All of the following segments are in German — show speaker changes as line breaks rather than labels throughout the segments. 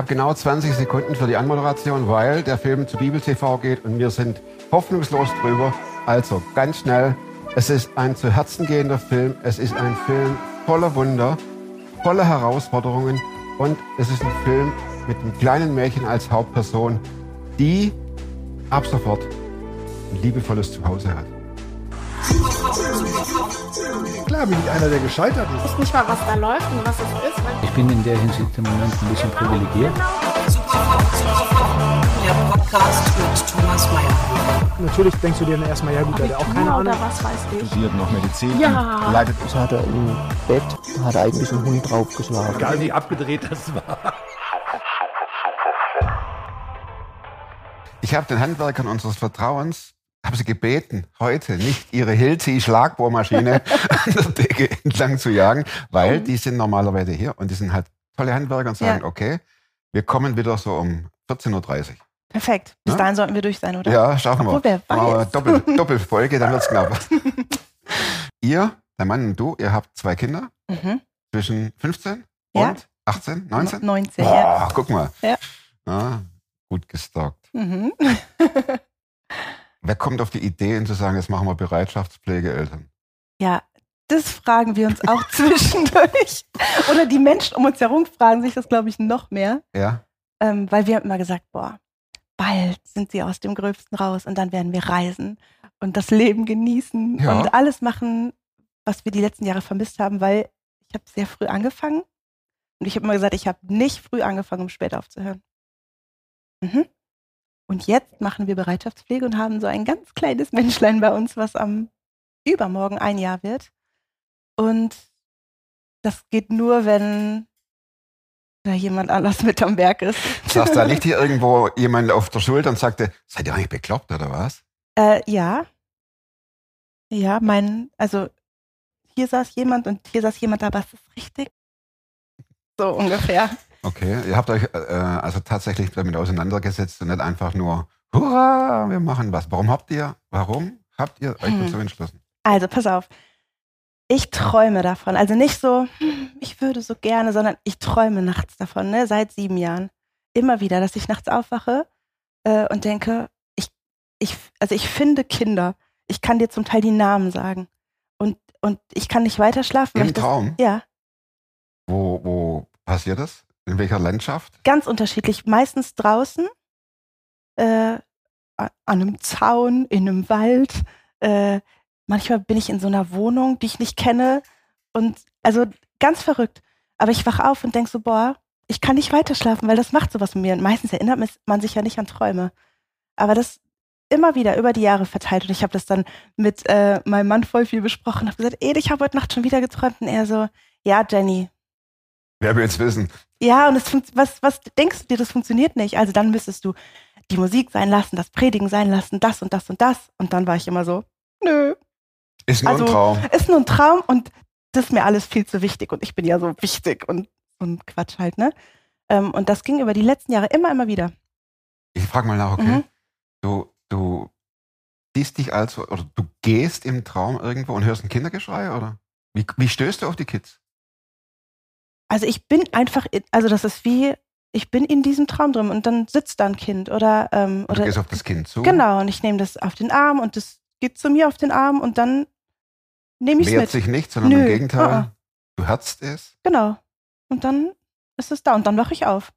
habe genau 20 Sekunden für die Anmoderation, weil der Film zu Bibel TV geht und wir sind hoffnungslos drüber. Also ganz schnell. Es ist ein zu Herzen gehender Film. Es ist ein Film voller Wunder, voller Herausforderungen und es ist ein Film mit einem kleinen Mädchen als Hauptperson, die ab sofort ein liebevolles Zuhause hat.
Klar bin ich einer, der gescheitert ist.
Ich weiß nicht mal, was da läuft und was es ist.
Ich bin in der Hinsicht im Moment ein bisschen privilegiert.
Der Podcast mit Thomas Mayer.
Natürlich denkst du dir dann erstmal, ja gut, der hat auch keine Ahnung.
Oder was weiß ich.
studiert noch Medizin
Ja.
leidet
Das hat er im Bett, hat er eigentlich einen Hund draufgeschlagen.
Egal wie abgedreht das war.
Ich habe den Handwerkern unseres Vertrauens habe sie gebeten, heute nicht ihre Hilti-Schlagbohrmaschine an der Decke entlang zu jagen, weil die sind normalerweise hier und die sind halt tolle Handwerker und sagen,
Ja.
okay, wir kommen wieder so um 14.30 Uhr.
Perfekt. Bis
Ja?
dahin sollten wir durch sein, oder?
Ja, schauen wir.
Wer
Aber
weiß.
Doppel, Doppelfolge, dann wird's knapp. ihr, der Mann und du, ihr habt zwei Kinder
Mhm.
zwischen 15
Ja.
und 18, 19?
19, ja.
Boah, guck mal.
Ja.
Ja, gut gestalkt.
Mhm.
Wer kommt auf die Idee, zu sagen, jetzt machen wir Bereitschaftspflegeeltern?
Ja, das fragen wir uns auch zwischendurch. Oder die Menschen um uns herum fragen sich das, glaube ich, noch mehr.
Ja?
Ähm, weil wir haben immer gesagt, boah, bald sind sie aus dem Gröbsten raus und dann werden wir reisen und das Leben genießen
Ja.
und alles machen, was wir die letzten Jahre vermisst haben, weil ich habe sehr früh angefangen und ich habe immer gesagt, ich habe nicht früh angefangen, um spät aufzuhören. Mhm. Und jetzt machen wir Bereitschaftspflege und haben so ein ganz kleines Menschlein bei uns, was am übermorgen ein Jahr wird. Und das geht nur, wenn da jemand anders mit am Werk ist.
Saß da nicht hier irgendwo jemand auf der Schulter und sagte, seid ihr eigentlich bekloppt oder was?
Äh, ja. Ja, mein, also hier saß jemand und hier saß jemand, aber es ist richtig. So ungefähr.
Okay, ihr habt euch äh, also tatsächlich damit auseinandergesetzt und nicht einfach nur, hurra, wir machen was. Warum habt ihr, warum habt ihr euch
Hm.
dazu entschlossen?
Also, pass auf. Ich träume davon. Also nicht so, hm, ich würde so gerne, sondern ich träume nachts davon, ne? seit sieben Jahren. Immer wieder, dass ich nachts aufwache äh, und denke, ich, ich, also ich finde Kinder. Ich kann dir zum Teil die Namen sagen. Und, und ich kann nicht weiter schlafen.
Im
ich das,
Traum?
Ja,
Wo, wo passiert das? In welcher Landschaft?
ganz unterschiedlich. Meistens draußen, äh, an einem Zaun, in einem Wald. Äh, manchmal bin ich in so einer Wohnung, die ich nicht kenne. Und also ganz verrückt. Aber ich wache auf und denke so, boah, ich kann nicht weiter schlafen, weil das macht sowas mit mir. Und meistens erinnert man sich ja nicht an Träume. Aber das immer wieder über die Jahre verteilt. Und ich habe das dann mit äh, meinem Mann voll viel besprochen. Habe gesagt, Ed, ich habe heute Nacht schon wieder geträumt. Und er so, ja, Jenny,
Wer will jetzt wissen?
Ja, und es was, was denkst du dir, das funktioniert nicht? Also dann müsstest du die Musik sein lassen, das Predigen sein lassen, das und das und das. Und dann war ich immer so, nö,
Ist nur
Also-
ein Traum.
ist nur ein Traum und das ist mir alles viel zu wichtig und ich bin ja so wichtig und ein Quatsch halt, ne? Ähm, und das ging über die letzten Jahre immer, immer wieder.
Ich frage mal nach, okay?
Mhm.
Du, du siehst dich also, oder du gehst im Traum irgendwo und hörst ein Kindergeschrei, oder? Wie, wie stößt du auf die Kids?
Also ich bin einfach, in, also das ist wie, ich bin in diesem Traum drin und dann sitzt da ein Kind oder, ähm,
Und du
oder
gehst auf das Kind zu,
genau, und ich nehme das auf den Arm und das geht zu mir auf den Arm und dann nehme ich es mit.
sich nicht, sondern im
Nö,
Gegenteil,
uh-uh.
du herzt es.
Genau. Und dann ist es da und dann wache ich auf.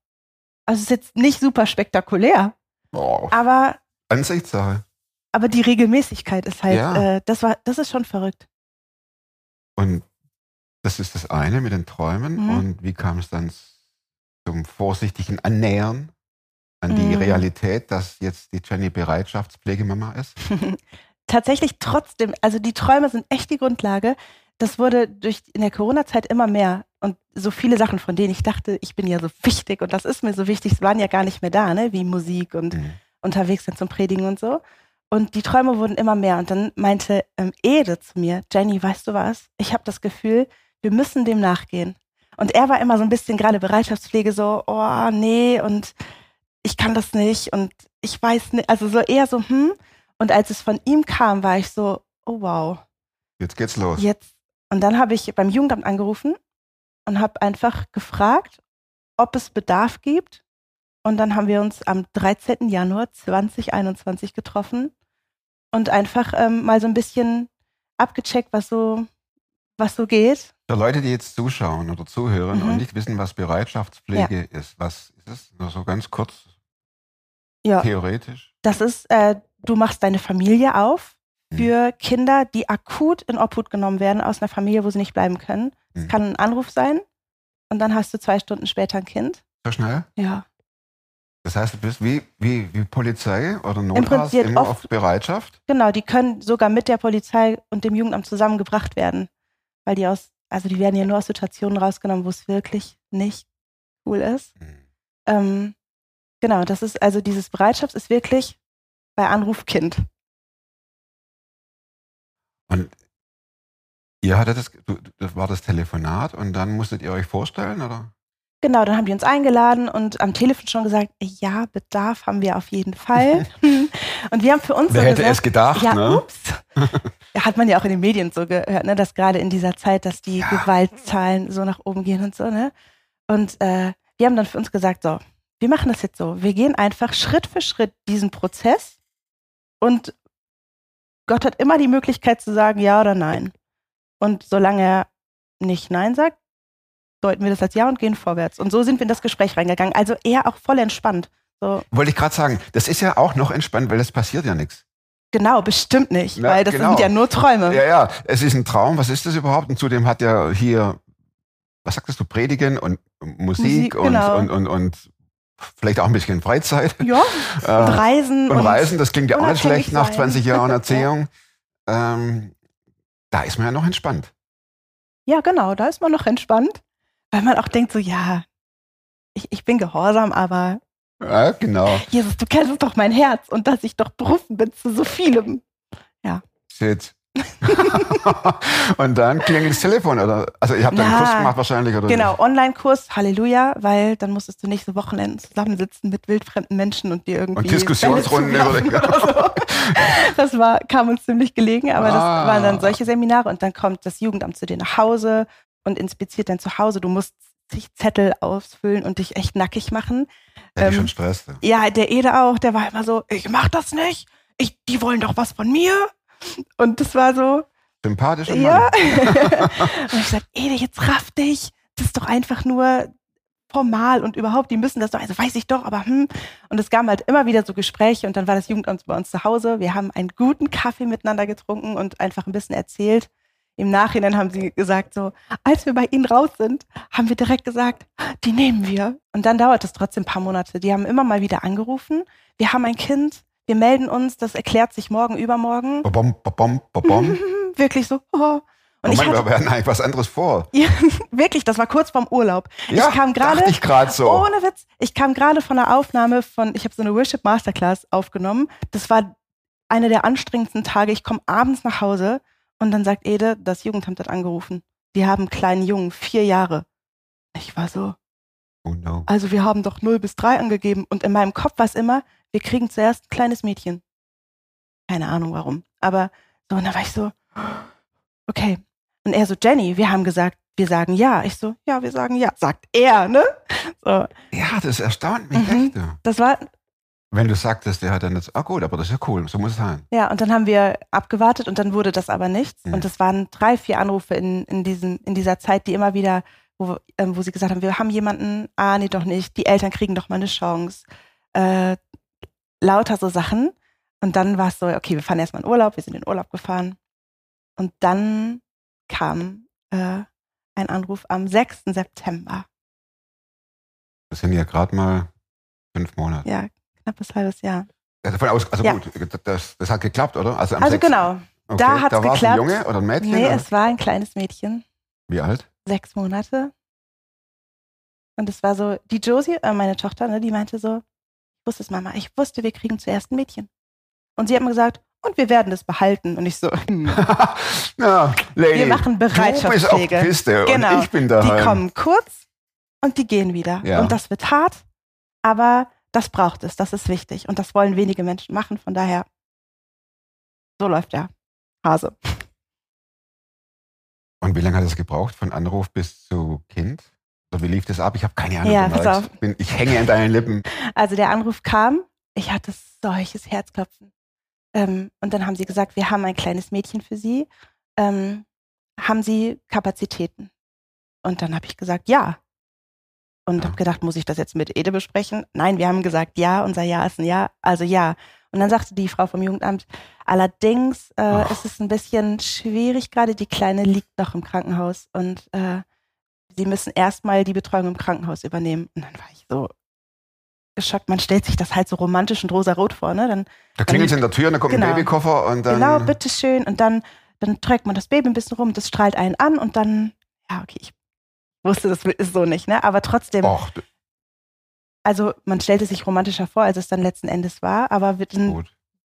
Also es ist jetzt nicht super spektakulär,
Boah,
aber,
Ansichtssache.
aber die Regelmäßigkeit ist halt,
Ja.
äh, das war, das ist schon verrückt.
Und das ist das eine mit den Träumen.
Mhm.
Und wie kam es dann zum vorsichtigen Annähern an die
Mhm.
Realität, dass jetzt die Jenny Bereitschaftspflegemama ist?
Tatsächlich trotzdem, also die Träume sind echt die Grundlage. Das wurde durch in der Corona-Zeit immer mehr. Und so viele Sachen, von denen ich dachte, ich bin ja so wichtig und das ist mir so wichtig, waren ja gar nicht mehr da, ne? Wie Musik und
Mhm.
unterwegs sind zum Predigen und so. Und die Träume wurden immer mehr. Und dann meinte ähm, Ede zu mir, Jenny, weißt du was? Ich habe das Gefühl, wir müssen dem nachgehen. Und er war immer so ein bisschen gerade Bereitschaftspflege, so, oh, nee, und ich kann das nicht und ich weiß nicht, also so eher so, hm. Und als es von ihm kam, war ich so, oh wow,
Jetzt geht's los.
jetzt. Und dann habe ich beim Jugendamt angerufen und habe einfach gefragt, ob es Bedarf gibt Und dann haben wir uns am 13. Januar 2021 getroffen und einfach ähm, mal so ein bisschen abgecheckt, was so, was so geht.
Für Leute, die jetzt zuschauen oder zuhören
Mhm.
und nicht wissen, was Bereitschaftspflege ist, was ist es? Nur so ganz kurz
Ja,
theoretisch.
das ist, äh, du machst deine Familie auf
Mhm.
für Kinder, die akut in Obhut genommen werden aus einer Familie, wo sie nicht bleiben können. Es
Mhm.
kann ein Anruf sein und dann hast du zwei Stunden später ein Kind.
So schnell?
Ja.
Das heißt, du bist wie, wie, wie Polizei oder Notarzt
Prinzip
immer
oft-
auf Bereitschaft?
Genau, die können sogar mit der Polizei und dem Jugendamt zusammengebracht werden. Weil die aus, also die werden ja nur aus Situationen rausgenommen, wo es wirklich nicht cool ist.
Mhm.
Ähm, genau, das ist also dieses Bereitschaft ist wirklich bei Anruf Kind.
Und ihr hattet das, das war das Telefonat und dann musstet ihr euch vorstellen, oder?
Genau, dann haben die uns eingeladen und am Telefon schon gesagt, ja, Bedarf haben wir auf jeden Fall. und wir haben für uns
Wer
so
hätte
gesagt,
es gedacht,
ja,
ne?
ups. Hat man ja auch in den Medien so gehört, ne, dass gerade in dieser Zeit, dass die
Ja.
Gewaltzahlen so nach oben gehen und so, ne? Und äh, wir haben dann für uns gesagt, so, wir machen das jetzt so. Wir gehen einfach Schritt für Schritt diesen Prozess und Gott hat immer die Möglichkeit zu sagen ja oder nein. Und solange er nicht nein sagt, deuten wir das als ja und gehen vorwärts. Und so sind wir in das Gespräch reingegangen. Also eher auch voll entspannt. So,
Wollte ich gerade sagen, das ist ja auch noch entspannt, weil es passiert ja nichts.
genau, bestimmt nicht,
Ja,
weil das
genau.
sind ja nur Träume.
Ja, ja, es ist ein Traum. Was ist das überhaupt? Und zudem hat ja hier, was sagtest du, Predigen und Musik,
Musik,
und,
genau.
und, und, und vielleicht auch ein bisschen Freizeit.
Ja,
Äh,
und Reisen.
und Reisen, das klingt ja auch nicht schlecht nach
sein.
20 Jahren Erziehung. ähm, da ist man ja noch entspannt.
Ja, genau, da ist man noch entspannt, weil man auch denkt so, ja, ich, ich bin gehorsam, aber
Ja, genau.
Jesus, du kennst doch mein Herz und dass ich doch berufen bin zu so vielem.
Shit. und dann klingelt das Telefon, oder? Also ihr habt einen
Na,
Kurs gemacht wahrscheinlich, oder?
Genau, Online-Kurs, Halleluja, weil dann musstest du nächste Wochenenden zusammensitzen mit wildfremden Menschen und dir irgendwie
Und Diskussionsrunden über-
oder so. Das war, kam uns ziemlich gelegen, aber das
Ah.
waren dann solche Seminare und dann kommt das Jugendamt zu dir nach Hause und inspiziert dein Zuhause. Du musst zig Zettel ausfüllen und dich echt nackig machen.
Ich
ähm,
schon Stress.
Ja, der Ede auch, der war immer so, ich mach das nicht, ich, die wollen doch was von mir. Und das war so,
Sympathischer
ja. Und ich sag, Ede, jetzt raff dich. Das ist doch einfach nur formal und überhaupt, die müssen das doch, also weiß ich doch, aber hm. Und es gab halt immer wieder so Gespräche und dann war das Jugendamt bei uns zu Hause. Wir haben einen guten Kaffee miteinander getrunken und einfach ein bisschen erzählt. Im Nachhinein haben sie gesagt, so, als wir bei ihnen raus sind, haben wir direkt gesagt, die nehmen wir. Und dann dauert es trotzdem ein paar Monate. Die haben immer mal wieder angerufen. Wir haben ein Kind, wir melden uns, das erklärt sich morgen, übermorgen.
Bom, bom, bom, bom.
Wirklich so, oh. Und ich
Moment,
hatte,
wir hatten eigentlich was anderes vor.
ja, wirklich, das war kurz vorm Urlaub.
Ja,
ich kam gerade,
dachte ich gerade so.
ohne Witz, ich kam gerade von einer Aufnahme von, ich habe so eine Worship Masterclass aufgenommen. Das war eine der anstrengendsten Tage. Ich komme abends nach Hause und dann sagt Ede, das Jugendamt hat angerufen. Die haben einen kleinen Jungen, vier Jahre. Ich war so,
Oh no.
also wir haben doch 0 bis 3 angegeben. Und in meinem Kopf war es immer, wir kriegen zuerst ein kleines Mädchen. Keine Ahnung warum. Aber so, und dann war ich so, okay. Und er so, Jenny, wir haben gesagt, wir sagen ja. Ich so, ja, wir sagen ja. Sagt er, ne? So,
Ja, das erstaunt mich
Mhm.
echt.
das war,
Wenn du sagtest, der hat dann jetzt, ah gut, aber das ist ja cool, so muss es sein.
ja, und dann haben wir abgewartet und dann wurde das aber nichts.
Mhm.
Und es waren drei, vier Anrufe in, in, diesen, in dieser Zeit, die immer wieder, wo, ähm, wo sie gesagt haben, wir haben jemanden, ah, nee, doch nicht, die Eltern kriegen doch mal eine Chance. Äh, lauter so Sachen. Und dann war es so, okay, wir fahren erstmal in Urlaub, wir sind in Urlaub gefahren. Und dann kam äh, ein Anruf am 6. September.
Das sind ja gerade mal fünf Monate.
Ja, knappes halbes Jahr.
Ja, davon aus, also
Ja.
gut, das, das hat geklappt, oder? Also,
Also genau,
Okay.
da
war es
geklappt.
ein Junge oder ein Mädchen?
nee,
oder?
es war ein kleines Mädchen,
Wie alt?
sechs Monate. Und es war so, die Josie, äh, meine Tochter, ne, die meinte so, ich wusste es, Mama, ich wusste, wir kriegen zuerst ein Mädchen. Und sie hat mir gesagt, und wir werden es behalten. Und ich so, hm.
ja, Lady,
wir machen
du bist auf
Bereitschaftspflege.
Piste
Genau.
und ich bin
Die
daheim.
kommen kurz und die gehen wieder.
Ja.
Und das wird hart, aber das braucht es, das ist wichtig. Und das wollen wenige Menschen machen. Von daher, so läuft der Hase.
Und wie lange hat es gebraucht von Anruf bis zu Kind? So, wie lief das ab? Ich habe keine Ahnung.
Ja, pass auf.
bin, ich hänge an deinen Lippen.
Also der Anruf kam, ich hatte solches Herzklopfen. Ähm, und dann haben sie gesagt, wir haben ein kleines Mädchen für Sie. Ähm, haben Sie Kapazitäten? Und dann habe ich gesagt, ja. Und
Ja.
habe gedacht, muss ich das jetzt mit Ede besprechen? Nein, wir haben gesagt, ja, unser Ja ist ein Ja, also ja. Und dann sagte die Frau vom Jugendamt, allerdings äh, ist es ein bisschen schwierig gerade, die Kleine liegt noch im Krankenhaus und äh, Sie müssen erstmal die Betreuung im Krankenhaus übernehmen. Und dann war ich so geschockt. Man stellt sich das halt so romantisch und rosarot vor, ne? Dann
Da klingelt es in der Tür, dann kommt
Genau.
ein Babykoffer und dann.
genau, bitteschön. Und dann, dann trägt man das Baby ein bisschen rum, das strahlt einen an und dann, ja, okay, ich wusste, das ist so nicht, ne? Aber trotzdem,
Och,
also man stellte sich romantischer vor, als es dann letzten Endes war, aber wir, dann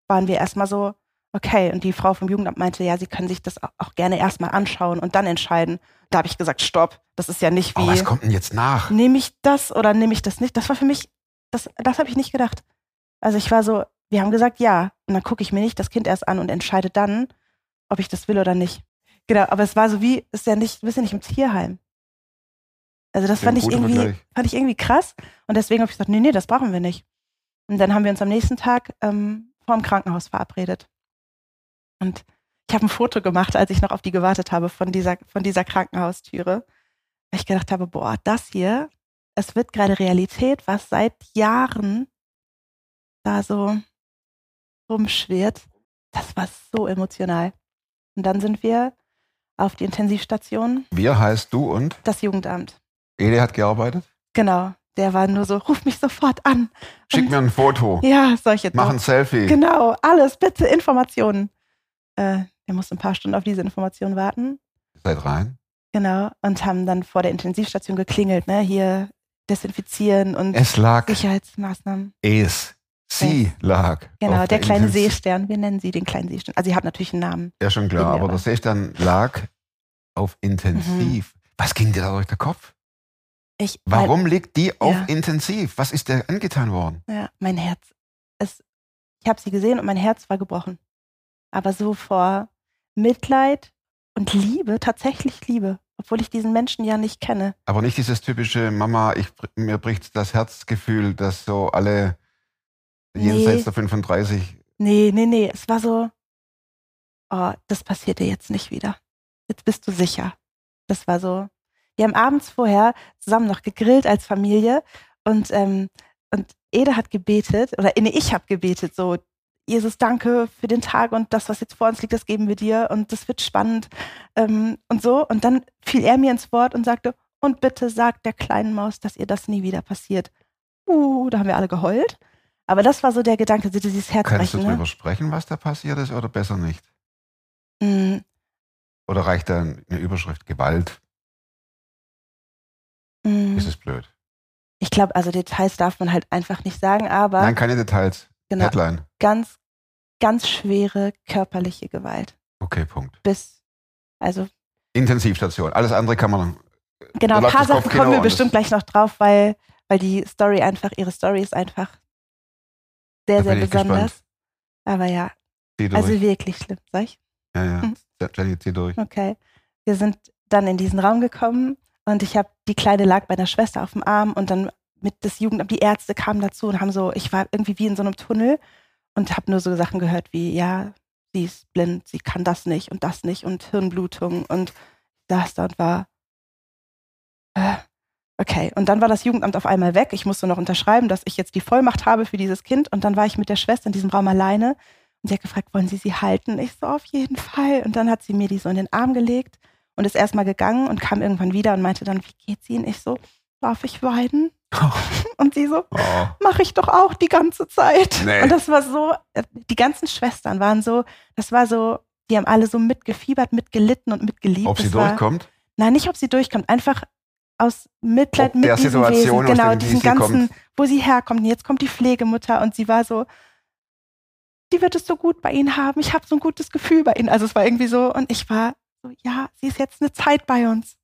waren wir erstmal so, okay. Und die Frau vom Jugendamt meinte, ja, sie können sich das au- auch gerne erstmal anschauen und dann entscheiden. Da habe ich gesagt, stopp, das ist ja nicht
Oh,
wie,
was kommt denn jetzt nach?
nehme ich das oder nehme ich das nicht? Das war für mich, das, das habe ich nicht gedacht. Also ich war so, wir haben gesagt ja. Und dann gucke ich mir nicht das Kind erst an und entscheide dann, ob ich das will oder nicht. Genau, aber es war so wie, ist ja nicht, du bist ja nicht im Tierheim. Also das fand ich irgendwie, fand ich irgendwie krass. Und deswegen habe ich gesagt, nee, nee, das brauchen wir nicht. Und dann haben wir uns am nächsten Tag ähm, vor dem Krankenhaus verabredet. Und ich habe ein Foto gemacht, als ich noch auf die gewartet habe von dieser, von dieser Krankenhaustüre. Weil ich gedacht habe, boah, das hier, es wird gerade Realität, was seit Jahren da so rumschwirrt. Das war so emotional. Und dann sind wir auf die Intensivstation,
Wir heißt du und?
das Jugendamt.
Ede hat gearbeitet?
Genau. Der war nur so, ruf mich sofort an.
Schick
Und-
mir ein Foto.
Ja, solche
Mach ein Selfie.
Genau, alles, bitte Informationen. Äh, wir mussten ein paar Stunden auf diese Informationen warten.
Seid rein.
Genau. Und haben dann vor der Intensivstation geklingelt, ne? Hier desinfizieren und
Es lag
Sicherheitsmaßnahmen.
es. Sie lag.
Genau,
auf
der kleine
Intensiv-
Seestern. Wir nennen sie den kleinen Seestern. Also sie hat natürlich einen Namen.
Ja, schon klar, aber
der-
der Seestern lag auf Intensiv.
Mhm.
Was ging dir da durch den Kopf?
Ich,
Warum liegt die auf
Ja.
Intensiv? Was ist der angetan worden?
Mein, ja, mein Herz. Es, ich habe sie gesehen und mein Herz war gebrochen. Aber so vor Mitleid und Liebe, tatsächlich Liebe, obwohl ich diesen Menschen ja nicht kenne.
Aber nicht dieses typische Mama, ich, mir bricht das Herzgefühl, das so alle jenseits
Nee.
der 35.
Nee, nee, nee. Es war so, oh, das passiert dir jetzt nicht wieder. Jetzt bist du sicher. Das war so. Wir haben abends vorher zusammen noch gegrillt als Familie und, ähm, und Ede hat gebetet, oder nee, ich habe gebetet, so, Jesus, danke für den Tag und das, was jetzt vor uns liegt, das geben wir dir und das wird spannend ähm, und so. Und dann fiel er mir ins Wort und sagte, und bitte sagt der kleinen Maus, dass ihr das nie wieder passiert. Uh, da haben wir alle geheult. Aber das war so der Gedanke, dieses
Kannst du
Herzbrechen. Ne?
sprechen, was da passiert ist, oder besser nicht?
Mm,
Oder reicht da eine Überschrift Gewalt?
Mm.
Ist es blöd?
Ich glaube, also Details darf man halt einfach nicht sagen, aber
Nein, keine Details.
genau,
Headline.
ganz, ganz schwere körperliche Gewalt.
Okay, Punkt.
Bis, also
Intensivstation. Alles andere kann man.
genau, ein paar Sachen kommen wir
und
bestimmt gleich noch drauf, weil, weil die Story einfach, ihre Story ist einfach sehr, sehr besonders.
gespannt.
Aber ja, also wirklich schlimm, sag ich?
ja, ja.
Hm.
Jenny, zieh durch.
Okay. Wir sind dann in diesen Raum gekommen und ich habe, die Kleine lag bei einer Schwester auf dem Arm und dann mit das Jugendamt, die Ärzte kamen dazu und haben so, ich war irgendwie wie in so einem Tunnel und habe nur so Sachen gehört wie, ja, sie ist blind, sie kann das nicht und das nicht und Hirnblutung und das da und war, äh, okay. Und dann war das Jugendamt auf einmal weg. Ich musste noch unterschreiben, dass ich jetzt die Vollmacht habe für dieses Kind und dann war ich mit der Schwester in diesem Raum alleine und sie hat gefragt, wollen Sie sie halten? Ich so, auf jeden Fall. Und dann hat sie mir die so in den Arm gelegt und ist erstmal gegangen und kam irgendwann wieder und meinte dann, wie geht's Ihnen? Ich so, darf ich weinen? Und sie so,
Oh.
mache ich doch auch die ganze Zeit.
Nee.
Und das war so, äh, die ganzen Schwestern waren so, das war so, die haben alle so mitgefiebert, mitgelitten und mitgeliebt.
Ob sie
das war,
durchkommt?
Nein, nicht, ob sie durchkommt, einfach aus Mitleid
Ob
mit
der
diesem
Situation,
Wesen. Genau, diesen
sie
ganzen,
kommt.
wo sie herkommt. Und jetzt kommt die Pflegemutter und sie war so, die wird es so gut bei ihnen haben. Ich habe so ein gutes Gefühl bei ihnen. Also es war irgendwie so, und ich war so, ja, sie ist jetzt eine Zeit bei uns.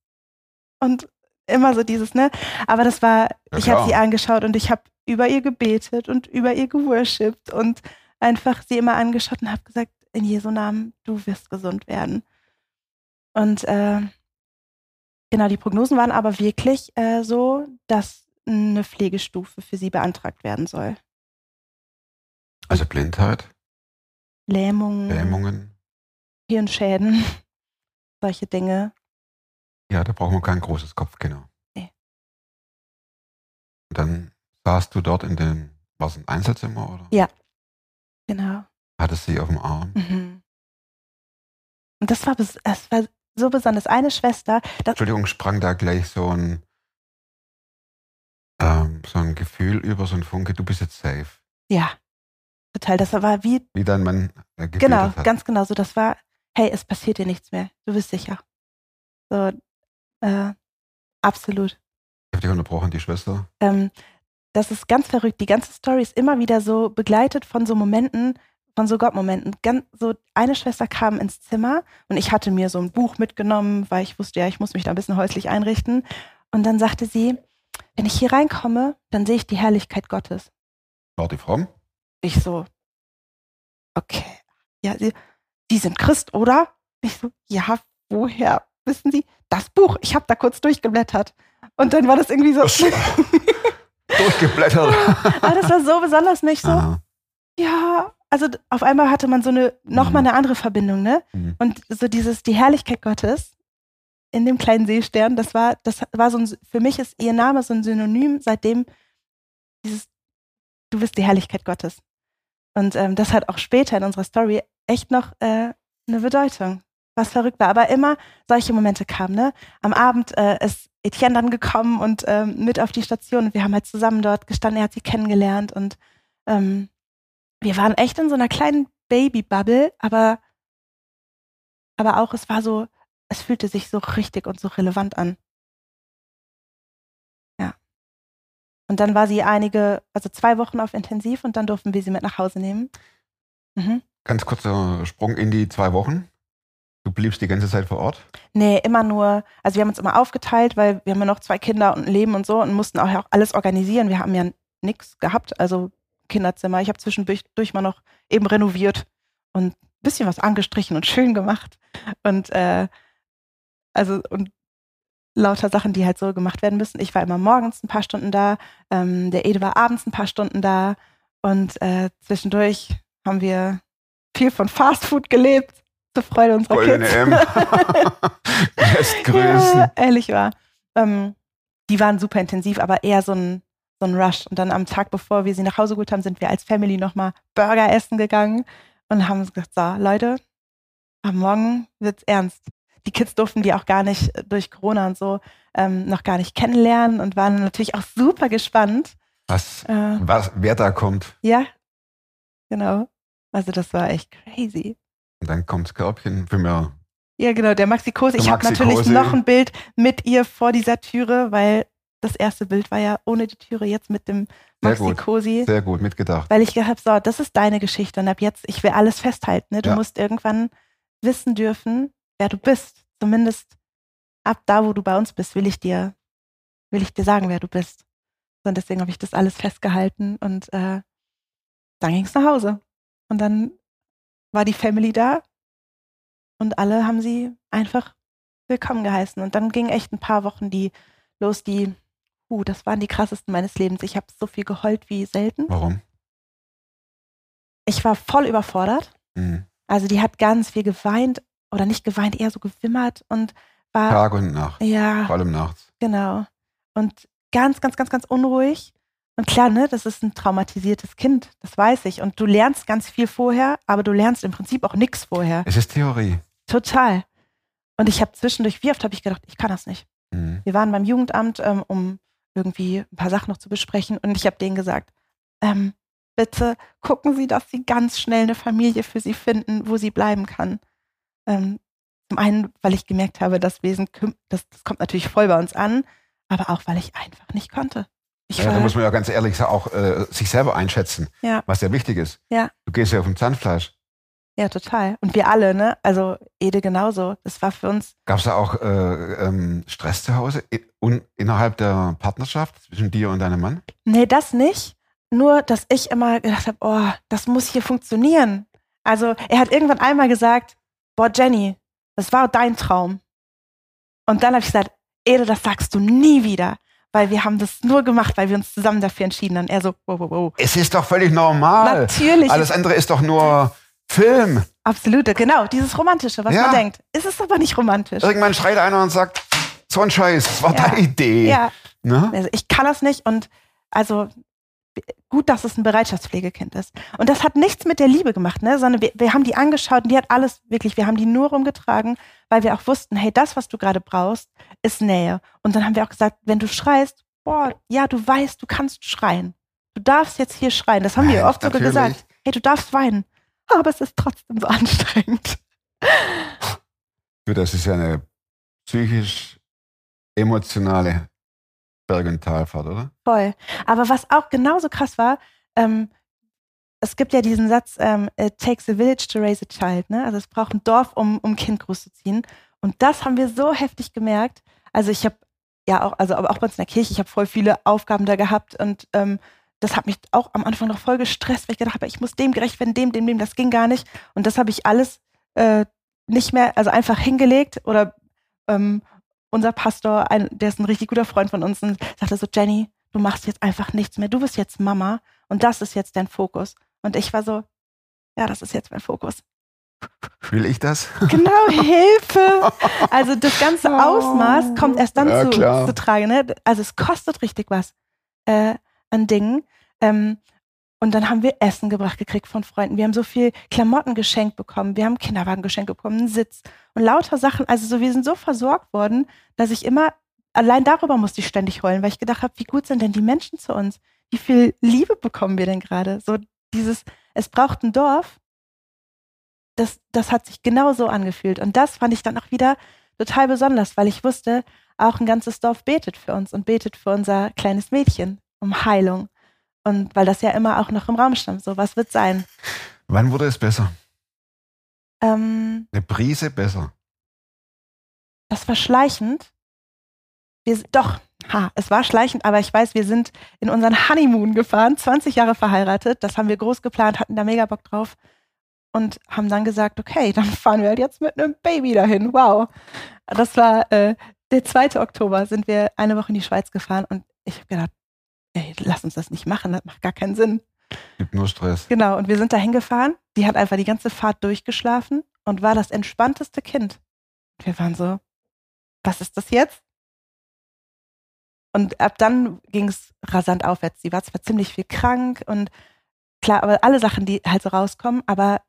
Und immer so dieses, ne? Aber das war,
Ja,
ich habe sie angeschaut und ich habe über ihr gebetet und über ihr geworshipped und einfach sie immer angeschaut und habe gesagt, in Jesu Namen, du wirst gesund werden. Und äh, Genau, die Prognosen waren aber wirklich äh, so, dass eine Pflegestufe für sie beantragt werden soll.
Also Blindheit,
Lähmung,
Lähmungen.
Hirnschäden, solche Dinge.
Ja, da braucht man kein großes Kopfkino.
Nee.
Und dann saßt du dort in dem, war es ein Einzelzimmer oder?
Ja. Genau.
Hattest sie auf dem Arm?
Mhm. Und das war, es war so besonders. Eine Schwester, das,
Entschuldigung, sprang da gleich so ein, ähm, so ein Gefühl über, so ein Funke, du bist jetzt safe.
ja, total. Das war wie,
Wie dein Mann äh,
genau,
hat.
ganz genau so. Das war, hey, es passiert dir nichts mehr. Du bist sicher. So, äh, absolut.
Ich habe dich unterbrochen, die Schwester.
Ähm, das ist ganz verrückt. Die ganze Story ist immer wieder so begleitet von so Momenten, von so Gottmomenten. Ganz, so eine Schwester kam ins Zimmer und ich hatte mir so ein Buch mitgenommen, weil ich wusste, ja, ich muss mich da ein bisschen häuslich einrichten. Und dann sagte sie, wenn ich hier reinkomme, dann sehe ich die Herrlichkeit Gottes.
War die fromm?
Ich so, okay. Ja, sie, Sie sind Christ, oder? Ich so, ja, woher wissen Sie? Das Buch, ich habe da kurz durchgeblättert. Und dann war das irgendwie so,
Durchgeblättert.
ah, das war so besonders nicht so.
Aha.
Ja, also auf einmal hatte man so eine, nochmal
Mhm.
eine andere Verbindung, ne?
Mhm.
Und so dieses, die Herrlichkeit Gottes in dem kleinen Seestern, das war, das war so ein, für mich ist ihr Name so ein Synonym, seitdem dieses, du bist die Herrlichkeit Gottes. Und ähm, das hat auch später in unserer Story echt noch äh, eine Bedeutung, was verrückt war. Aber immer solche Momente kamen, ne? Am Abend äh, ist Etienne dann gekommen und ähm, mit auf die Station und wir haben halt zusammen dort gestanden, er hat sie kennengelernt und ähm, wir waren echt in so einer kleinen Baby-Bubble, aber, aber auch es war so, es fühlte sich so richtig und so relevant an. Ja. Und dann war sie einige, also zwei Wochen auf Intensiv und dann durften wir sie mit nach Hause nehmen. Mhm.
Ganz kurzer Sprung in die zwei Wochen. Du bliebst die ganze Zeit vor Ort.
Nee, immer nur, also wir haben uns immer aufgeteilt, weil wir haben ja noch zwei Kinder und ein Leben und so und mussten auch, alles organisieren. Wir haben ja nichts gehabt, also Kinderzimmer. Ich habe zwischendurch durch mal noch eben renoviert und ein bisschen was angestrichen und schön gemacht. Und äh, also und lauter Sachen, die halt so gemacht werden müssen. Ich war immer morgens ein paar Stunden da, ähm, der Ede war abends ein paar Stunden da und äh, zwischendurch haben wir viel von Fastfood gelebt, zur Freude unserer
Goldene
Kids.
M.
Ja, ehrlich war. Ähm, die waren super intensiv, aber eher so ein, so ein Rush. Und dann am Tag, bevor wir sie nach Hause geholt haben, sind wir als Family nochmal Burger essen gegangen und haben gesagt, so, Leute, am Morgen wird's ernst. Die Kids durften die auch gar nicht durch Corona und so ähm, noch gar nicht kennenlernen und waren natürlich auch super gespannt.
Was,
Äh,
was, wer da kommt.
ja, genau. Also das war echt crazy.
Und dann kommt das Körbchen für mir.
Ja, genau, der Maxi Kose. Ich habe natürlich
Kose.
noch ein Bild mit ihr vor dieser Türe, weil das erste Bild war ja ohne die Türe, jetzt mit dem
Sehr
Maxi
gut.
Cosi.
Sehr gut mitgedacht.
Weil ich gehabt so, das ist deine Geschichte und ab jetzt, ich will alles festhalten. Ne? Du
Ja.
musst irgendwann wissen dürfen, wer du bist. Zumindest ab da, wo du bei uns bist, will ich dir, will ich dir sagen, wer du bist. Und deswegen habe ich das alles festgehalten und äh, dann ging es nach Hause. Und dann war die Family da und alle haben sie einfach willkommen geheißen. Und dann ging echt ein paar Wochen die los, die, uh, das waren die krassesten meines Lebens. Ich habe so viel geheult wie selten.
Warum?
Ich war voll überfordert.
Hm.
Also die hat ganz viel geweint oder nicht geweint, eher so gewimmert und war,
Tag und Nacht.
ja,
Vor allem nachts.
genau. Und ganz, ganz, ganz, ganz unruhig. Und klar, ne, das ist ein traumatisiertes Kind, das weiß ich. Und du lernst ganz viel vorher, aber du lernst im Prinzip auch nichts vorher.
Es ist Theorie.
Total. Und ich habe zwischendurch, wie oft habe ich gedacht, ich kann das nicht.
Hm.
Wir waren beim Jugendamt, ähm, um irgendwie ein paar Sachen noch zu besprechen. Und ich habe denen gesagt, ähm, bitte gucken Sie, dass Sie ganz schnell eine Familie für Sie finden, wo sie bleiben kann. Ähm, zum einen, weil ich gemerkt habe, das Wesen, das, das kommt natürlich voll bei uns an, aber auch, weil ich einfach nicht konnte.
Ja, da muss man ja ganz ehrlich auch äh, sich selber einschätzen,
Ja.
was ja wichtig ist.
Ja.
Du gehst ja auf dem Zahnfleisch.
ja, total. Und wir alle, ne? Also Ede genauso. Das war für uns,
Gab es da auch äh, ähm, Stress zu Hause I un innerhalb der Partnerschaft zwischen dir und deinem Mann?
nee, das nicht. Nur, dass ich immer gedacht habe, oh, das muss hier funktionieren. Also er hat irgendwann einmal gesagt, boah, Jenny, das war dein Traum. Und dann habe ich gesagt, Ede, das sagst du nie wieder. Weil wir haben das nur gemacht, weil wir uns zusammen dafür entschieden haben. Er so, wow, wow, wow.
Es ist doch völlig normal.
Natürlich.
Alles andere ist doch nur Film.
Absolute, genau. Dieses Romantische, was
Ja.
man denkt. Ist es aber nicht romantisch.
Irgendwann schreit einer und sagt, so ein Scheiß, das war
Ja.
deine Idee.
Ja,
Ne?
also ich kann das nicht und also gut, dass es ein Bereitschaftspflegekind ist. Und das hat nichts mit der Liebe gemacht, ne? sondern wir, wir haben die angeschaut und die hat alles wirklich, wir haben die nur rumgetragen, weil wir auch wussten, hey, das, was du gerade brauchst, ist Nähe. Und dann haben wir auch gesagt, wenn du schreist, boah, ja, du weißt, du kannst schreien. Du darfst jetzt hier schreien. Das haben wir oft sogar gesagt. Hey, du darfst weinen. Aber es ist trotzdem so anstrengend.
Du, Das ist ja eine psychisch emotionale Berg- und Talfahrt, oder?
Voll. Aber was auch genauso krass war, ähm, es gibt ja diesen Satz, ähm, it takes a village to raise a child, ne? Also es braucht ein Dorf, um, um Kind großzuziehen. Und das haben wir so heftig gemerkt. Also ich habe ja auch, also aber auch bei uns in der Kirche, ich habe voll viele Aufgaben da gehabt und ähm, das hat mich auch am Anfang noch voll gestresst, weil ich gedacht habe, ich muss dem gerecht werden, dem, dem, dem, das ging gar nicht. Und das habe ich alles äh, nicht mehr, also einfach hingelegt oder ähm, unser Pastor, ein, der ist ein richtig guter Freund von uns, und sagte so, Jenny, du machst jetzt einfach nichts mehr. Du bist jetzt Mama und das ist jetzt dein Fokus. Und ich war so, ja, das ist jetzt mein Fokus.
Will ich das?
Genau, Hilfe! Also das ganze Ausmaß kommt erst dann
Ja,
zu, zu tragen. Ne? Also es kostet richtig was äh, an Dingen. Ähm, und dann haben wir Essen gebracht gekriegt von Freunden. Wir haben so viel Klamotten geschenkt bekommen. Wir haben Kinderwagen geschenkt bekommen, einen Sitz und lauter Sachen. Also so, wir sind so versorgt worden, dass ich immer, allein darüber musste ich ständig heulen, weil ich gedacht habe, wie gut sind denn die Menschen zu uns? Wie viel Liebe bekommen wir denn gerade? So dieses, es braucht ein Dorf, das, das hat sich genau so angefühlt. Und das fand ich dann auch wieder total besonders, weil ich wusste, auch ein ganzes Dorf betet für uns und betet für unser kleines Mädchen um Heilung. Und weil das ja immer auch noch im Raum stand, so was wird sein.
Wann wurde es besser?
Ähm,
Eine Prise besser.
das war schleichend. Wir, doch, ha, es war schleichend, aber ich weiß, wir sind in unseren Honeymoon gefahren, 20 Jahre verheiratet. Das haben wir groß geplant, hatten da mega Bock drauf und haben dann gesagt, okay, dann fahren wir halt jetzt mit einem Baby dahin. Wow. Das war äh, der 2. Oktober, sind wir eine Woche in die Schweiz gefahren und ich habe gedacht, ey, lass uns das nicht machen, das macht gar keinen Sinn.
Gibt nur Stress.
Genau, und wir sind da hingefahren. Die hat einfach die ganze Fahrt durchgeschlafen und war das entspannteste Kind. Wir waren so, was ist das jetzt? Und ab dann ging es rasant aufwärts. Sie war zwar ziemlich viel krank und klar, aber alle Sachen, die halt so rauskommen, aber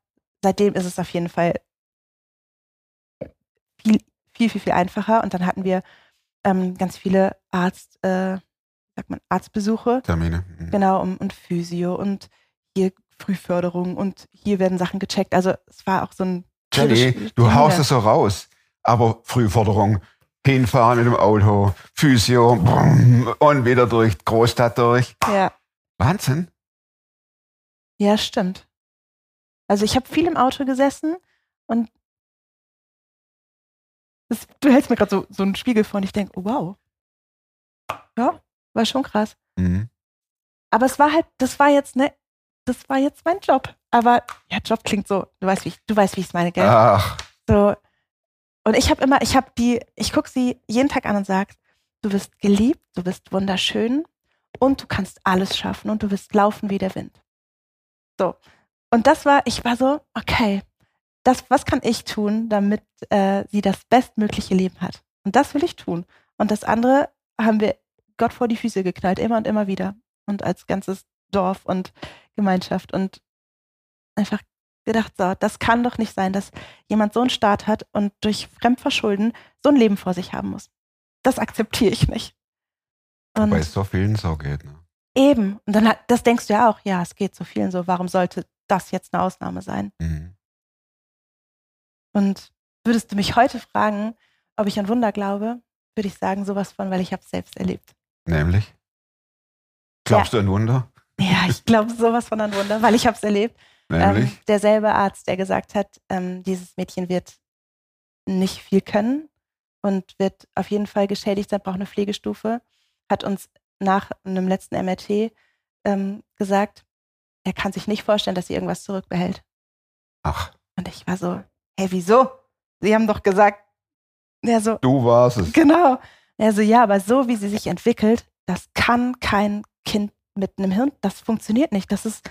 seitdem ist es auf jeden Fall viel, viel, viel, viel einfacher. Und dann hatten wir ähm, ganz viele Arzt, äh, sagt man, Arztbesuche.
Termine. Mhm.
Genau, um, und Physio und hier Frühförderung und hier werden Sachen gecheckt. Also es war auch so ein
Jenny, du haust es so raus. Aber Frühforderung, hinfahren mit dem Auto, Physio brumm, und wieder durch Großstadt durch.
Ja,
Wahnsinn.
ja, stimmt. Also ich habe viel im Auto gesessen und das, du hältst mir gerade so, so einen Spiegel vor und ich denke, oh, wow. Ja, war schon krass.
Mhm.
Aber es war halt, das war jetzt, ne, das war jetzt mein Job. Aber ja, Job klingt so, du weißt, wie ich, du weißt, wie ich es meine, gell?
Ach,
So. Und ich habe immer, ich habe die, ich gucke sie jeden Tag an und sage, du bist geliebt, du bist wunderschön und du kannst alles schaffen und du wirst laufen wie der Wind. So. Und das war, ich war so, okay, das, was kann ich tun, damit äh, sie das bestmögliche Leben hat? Und das will ich tun. Und das andere haben wir Gott vor die Füße geknallt, immer und immer wieder. Und als ganzes Dorf und Gemeinschaft und einfach gedacht, so, das kann doch nicht sein, dass jemand so einen Start hat und durch Fremdverschulden so ein Leben vor sich haben muss. Das akzeptiere ich nicht. Und
weil es so vielen so geht. Ne?
eben, und dann hat, das denkst du ja auch, ja, es geht so vielen so, warum sollte das jetzt eine Ausnahme sein?
Mhm.
Und würdest du mich heute fragen, ob ich an Wunder glaube, würde ich sagen, sowas von, weil ich habe es selbst erlebt.
Nämlich? Glaubst du an Wunder?
Ja, ich glaube sowas von an Wunder, weil ich habe es erlebt.
Nämlich?
Ähm, derselbe Arzt, der gesagt hat, ähm, dieses Mädchen wird nicht viel können und wird auf jeden Fall geschädigt sein, braucht eine Pflegestufe, hat uns nach einem letzten MRT ähm, gesagt, er kann sich nicht vorstellen, dass sie irgendwas zurückbehält.
Ach,
Und ich war so, hey, wieso? Sie haben doch gesagt, ja, so,
du warst es.
genau. Er so, ja, aber so wie sie sich entwickelt, das kann kein Kind mit einem Hirn, das funktioniert nicht. Das ist,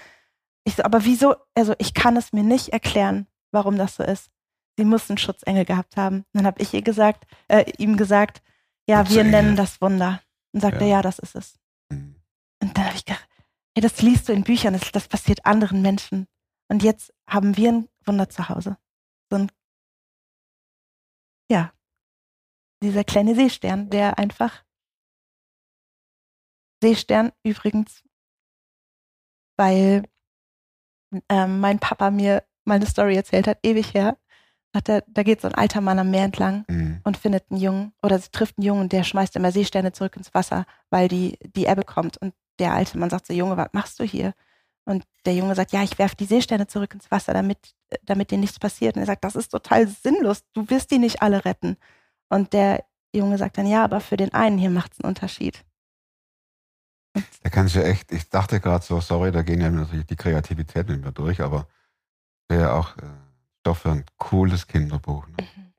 ich so, aber wieso? Also ich kann es mir nicht erklären, warum das so ist. Sie muss einen Schutzengel gehabt haben. Dann habe ich ihr gesagt, äh, ihm gesagt, ja, wir nennen das Wunder. Und sagte,
Ja.
ja, das ist es.
Mhm.
Und dann habe ich gedacht, hey, das liest du in Büchern, das, das passiert anderen Menschen. Und jetzt haben wir ein Wunder zu Hause. So ein, ja, dieser kleine Seestern, der einfach, Seestern übrigens, weil ähm, mein Papa mir mal eine Story erzählt hat, ewig her, hat er, da geht so ein alter Mann am Meer entlang
Mhm.
und findet einen Jungen oder sie trifft einen Jungen, der schmeißt immer Seesterne zurück ins Wasser, weil die, die Ebbe kommt. Und der alte Mann sagt so, Junge, was machst du hier? Und der Junge sagt, ja, ich werfe die Seesterne zurück ins Wasser, damit, damit dir nichts passiert. Und er sagt, das ist total sinnlos, du wirst die nicht alle retten. Und der Junge sagt dann, ja, aber für den einen hier macht es einen Unterschied.
Da kannst du echt, ich dachte gerade so, sorry, da gehen ja natürlich die Kreativität mit mir durch, aber wäre auch äh, Stoff für ein cooles Kinderbuch. Ne?
Mhm.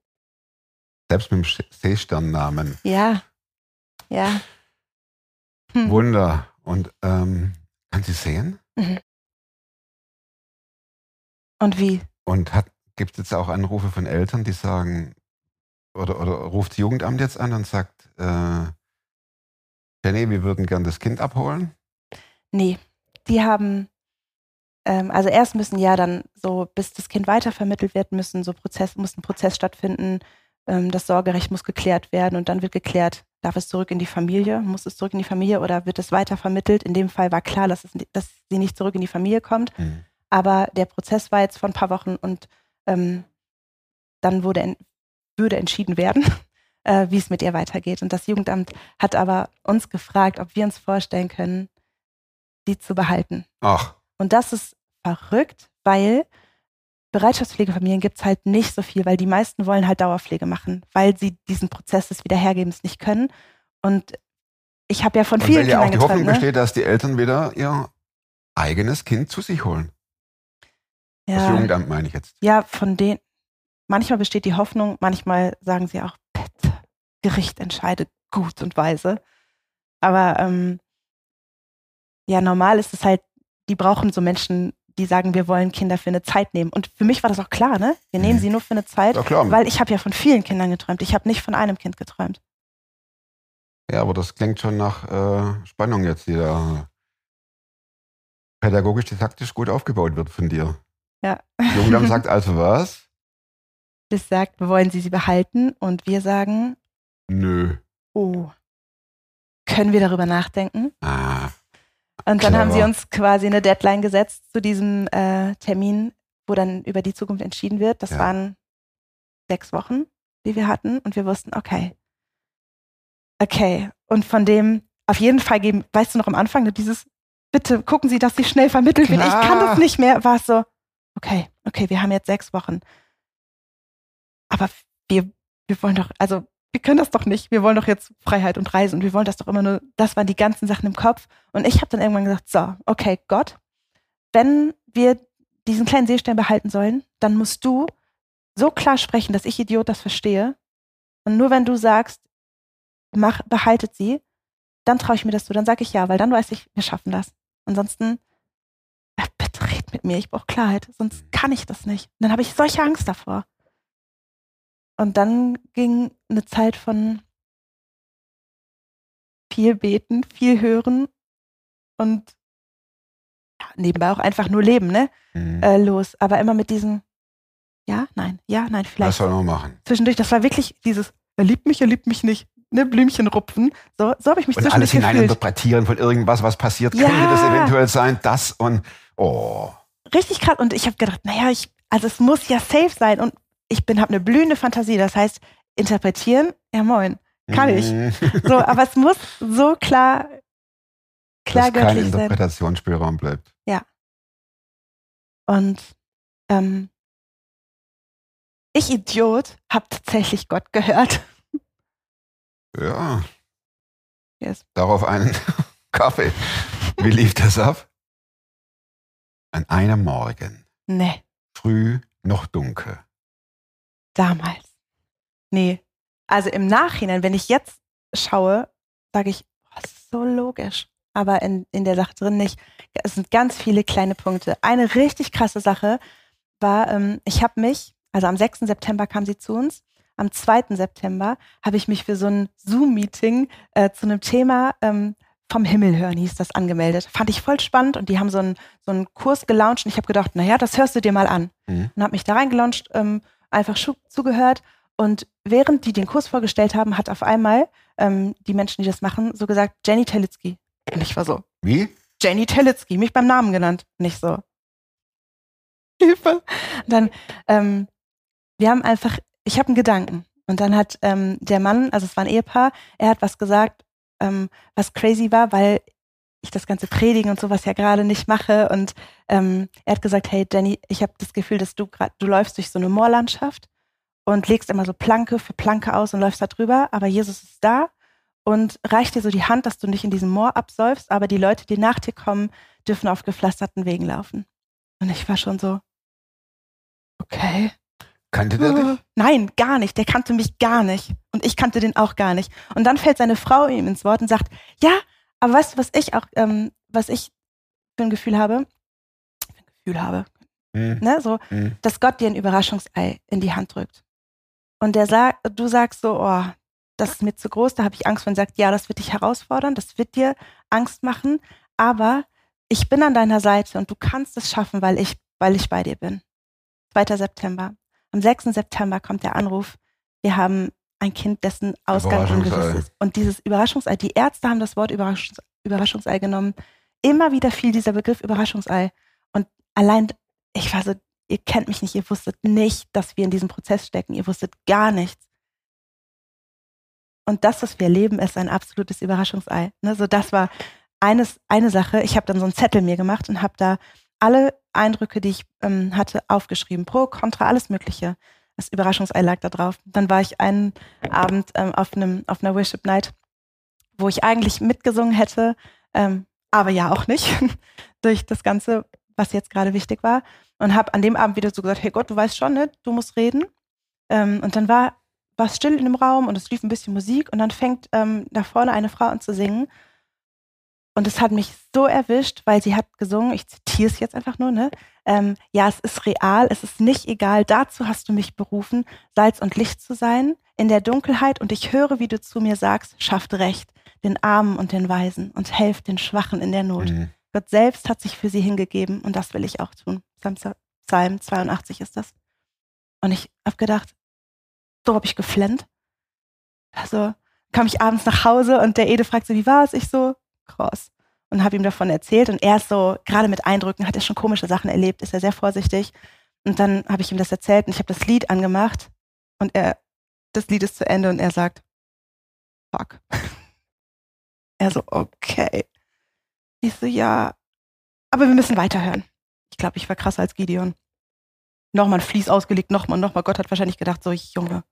Selbst mit dem Seesternnamen.
Ja, ja. Hm.
Wunder. Und ähm, kann sie sehen?
Und wie?
Und gibt es jetzt auch Anrufe von Eltern, die sagen, oder, oder ruft das Jugendamt jetzt an und sagt, äh, Jenny, wir würden gern das Kind abholen?
Nee, die haben, ähm, also erst müssen ja dann so, bis das Kind weitervermittelt wird, müssen so Prozess, muss ein Prozess stattfinden, ähm, das Sorgerecht muss geklärt werden und dann wird geklärt, darf es zurück in die Familie, muss es zurück in die Familie oder wird es weitervermittelt? In dem Fall war klar, dass, es, dass sie nicht zurück in die Familie kommt,
Mhm.
aber der Prozess war jetzt vor ein paar Wochen und ähm, dann wurde, würde entschieden werden, äh, wie es mit ihr weitergeht. Und das Jugendamt hat aber uns gefragt, ob wir uns vorstellen können, sie zu behalten.
Ach,
Und das ist verrückt, weil Bereitschaftspflegefamilien gibt es halt nicht so viel, weil die meisten wollen halt Dauerpflege machen, weil sie diesen Prozess des Wiederhergebens nicht können. Und ich habe ja von
und
vielen
weil ja auch
Kindern
die Hoffnung
geträumt. Ne?
besteht, dass die Eltern wieder ihr eigenes Kind zu sich holen. Das
Ja,
Jugendamt meine ich jetzt.
ja, von denen. Manchmal besteht die Hoffnung, manchmal sagen sie auch, bitte, Gericht entscheidet gut und weise. Aber ähm, ja, normal ist es halt, die brauchen so Menschen, die sagen, wir wollen Kinder für eine Zeit nehmen. Und für mich war das auch klar, ne? Wir nehmen
Mhm.
sie nur für eine Zeit,
Ja klar.
weil ich habe ja von vielen Kindern geträumt. Ich habe nicht von einem Kind geträumt.
Ja, aber das klingt schon nach äh, Spannung jetzt, die da pädagogisch, didaktisch gut aufgebaut wird von dir.
Ja.
Jugendamt sagt also was?
Das sagt, wir wollen sie sie behalten und wir sagen,
Nö.
oh, können wir darüber nachdenken?
Ah,
Und dann haben sie uns quasi eine Deadline gesetzt zu diesem äh, Termin, wo dann über die Zukunft entschieden wird. Das
Ja.
waren sechs Wochen, die wir hatten. Und wir wussten, okay. Okay. Und von dem auf jeden Fall geben, weißt du noch am Anfang, dieses, bitte gucken Sie, dass Sie schnell vermittelt wird. Ich kann das nicht mehr. War es so, okay, okay, wir haben jetzt sechs Wochen. Aber wir, wir wollen doch, also wir können das doch nicht. Wir wollen doch jetzt Freiheit und Reisen und wir wollen das doch immer nur, das waren die ganzen Sachen im Kopf. Und ich habe dann irgendwann gesagt, so, okay, Gott, wenn wir diesen kleinen Seestern behalten sollen, dann musst du so klar sprechen, dass ich Idiot das verstehe. Und nur wenn du sagst, mach, behaltet sie, dann traue ich mir das zu, dann sage ich ja, weil dann weiß ich, wir schaffen das. Ansonsten, äh, bitte mit mir, ich brauche Klarheit, sonst kann ich das nicht. Und dann habe ich solche Angst davor. Und dann ging eine Zeit von viel beten, viel hören und ja, nebenbei auch einfach nur leben, ne?
hm.
Äh, los. Aber immer mit diesem Ja, nein, ja, nein,
was
vielleicht.
soll man machen?
Zwischendurch, das war wirklich dieses Er liebt mich, er liebt mich nicht, ne? Blümchen rupfen. So, so habe ich mich
Und alles hineininterpretieren von irgendwas, was passiert.
Ja.
Könnte das eventuell sein, das und oh.
richtig krass. Und ich habe gedacht, naja, ich, also es muss ja safe sein. Und ich bin, habe eine blühende Fantasie. Das heißt, interpretieren, ja moin, kann ich.
Hm.
So, aber es muss so klar, klar
Dass kein
göttlich sein.
Interpretationsspielraum bleibt.
Und ähm, ich Idiot habe tatsächlich Gott gehört.
Ja.
Yes.
Darauf einen Kaffee. Wie lief das ab? An einem Morgen,
Nee,
früh noch dunkel.
Damals. Nee. Also im Nachhinein, wenn ich jetzt schaue, sage ich, oh, das ist so logisch. Aber in, in der Sache drin nicht. Es sind ganz viele kleine Punkte. Eine richtig krasse Sache war, ähm, ich habe mich, also am 6. September kam sie zu uns, am 2. September habe ich mich für so ein Zoom-Meeting äh, zu einem Thema ähm, vom Himmel hören, hieß das, angemeldet. Fand ich voll spannend und die haben so einen, so einen Kurs gelauncht und ich habe gedacht, naja, das hörst du dir mal an.
Mhm.
Und habe mich da reingelauncht, ähm, einfach zugehört und während die den Kurs vorgestellt haben, hat auf einmal ähm, die Menschen, die das machen, so gesagt, Jenny Telitzky. Und ich war so,
Wie?
Jenny Telitzky, mich beim Namen genannt. Nicht so. Hilfe. Und dann, ähm, wir haben einfach, ich habe einen Gedanken. Und dann hat ähm, der Mann, also es war ein Ehepaar, er hat was gesagt, ähm, was crazy war, weil ich das ganze Predigen und sowas ja gerade nicht mache. Und ähm, er hat gesagt, hey Jenny, ich habe das Gefühl, dass du gerade, du läufst durch so eine Moorlandschaft und legst immer so Planke für Planke aus und läufst da drüber, aber Jesus ist da und reicht dir so die Hand, dass du nicht in diesem Moor absäufst, aber die Leute, die nach dir kommen, dürfen auf gepflasterten Wegen laufen. Und ich war schon so, okay.
Kannte der dich?
Nein, gar nicht. Der kannte mich gar nicht. Und ich kannte den auch gar nicht. Und dann fällt seine Frau ihm ins Wort und sagt, ja, aber weißt du, was ich auch, ähm, was ich für ein Gefühl habe? Für ein Gefühl habe.
Mhm.
Ne? So,
Mhm.
dass Gott dir ein Überraschungsei in die Hand drückt. Und der sagt, du sagst so, oh, das ist mir zu groß, da habe ich Angst vor. Und sagt, ja, das wird dich herausfordern, das wird dir Angst machen, aber ich bin an deiner Seite und du kannst es schaffen, weil ich, weil ich bei dir bin. 2. September. Am 6. September kommt der Anruf, wir haben ein Kind, dessen Ausgang ungewiss ist. Und dieses Überraschungsei, die Ärzte haben das Wort Überraschungs Überraschungsei genommen. Immer wieder fiel dieser Begriff Überraschungsei. Und allein, ich war so, ihr kennt mich nicht, ihr wusstet nicht, dass wir in diesem Prozess stecken, ihr wusstet gar nichts. Und das, was wir erleben, ist ein absolutes Überraschungsei. Ne? So, das war eines, eine Sache. Ich habe dann so einen Zettel mir gemacht und habe da alle Eindrücke, die ich ähm, hatte, aufgeschrieben. Pro, Contra, alles Mögliche. Das Überraschungsei lag da drauf. Dann war ich einen Abend ähm, auf, einem, auf einer Worship Night, wo ich eigentlich mitgesungen hätte, ähm, aber ja auch nicht, durch das Ganze, was jetzt gerade wichtig war. Und habe an dem Abend wieder so gesagt, hey Gott, du weißt schon, ne? du musst reden. Ähm, und dann war es still in dem Raum und es lief ein bisschen Musik und dann fängt ähm, da vorne eine Frau an zu singen. Und es hat mich so erwischt, weil sie hat gesungen, ich zitiere es jetzt einfach nur, ne? Ähm, ja, es ist real, es ist nicht egal, dazu hast du mich berufen, Salz und Licht zu sein, in der Dunkelheit und ich höre, wie du zu mir sagst, schafft Recht, den Armen und den Weisen und helft den Schwachen in der Not.
Mhm.
Gott selbst hat sich für sie hingegeben und das will ich auch tun. Psalm, Psalm 82 ist das. Und ich habe gedacht, so habe ich geflennt. Also kam ich abends nach Hause und der Ede fragt so, wie war es? Ich so, krass. Und habe ihm davon erzählt und er ist so, gerade mit Eindrücken, hat er schon komische Sachen erlebt, ist er sehr vorsichtig. Und dann habe ich ihm das erzählt und ich habe das Lied angemacht und er, das Lied ist zu Ende und er sagt, fuck. Er so, okay. Ich so, ja, aber wir müssen weiterhören. Ich glaube, ich war krasser als Gideon. Nochmal ein Fließ ausgelegt, nochmal, nochmal. Gott hat wahrscheinlich gedacht, so, Junge,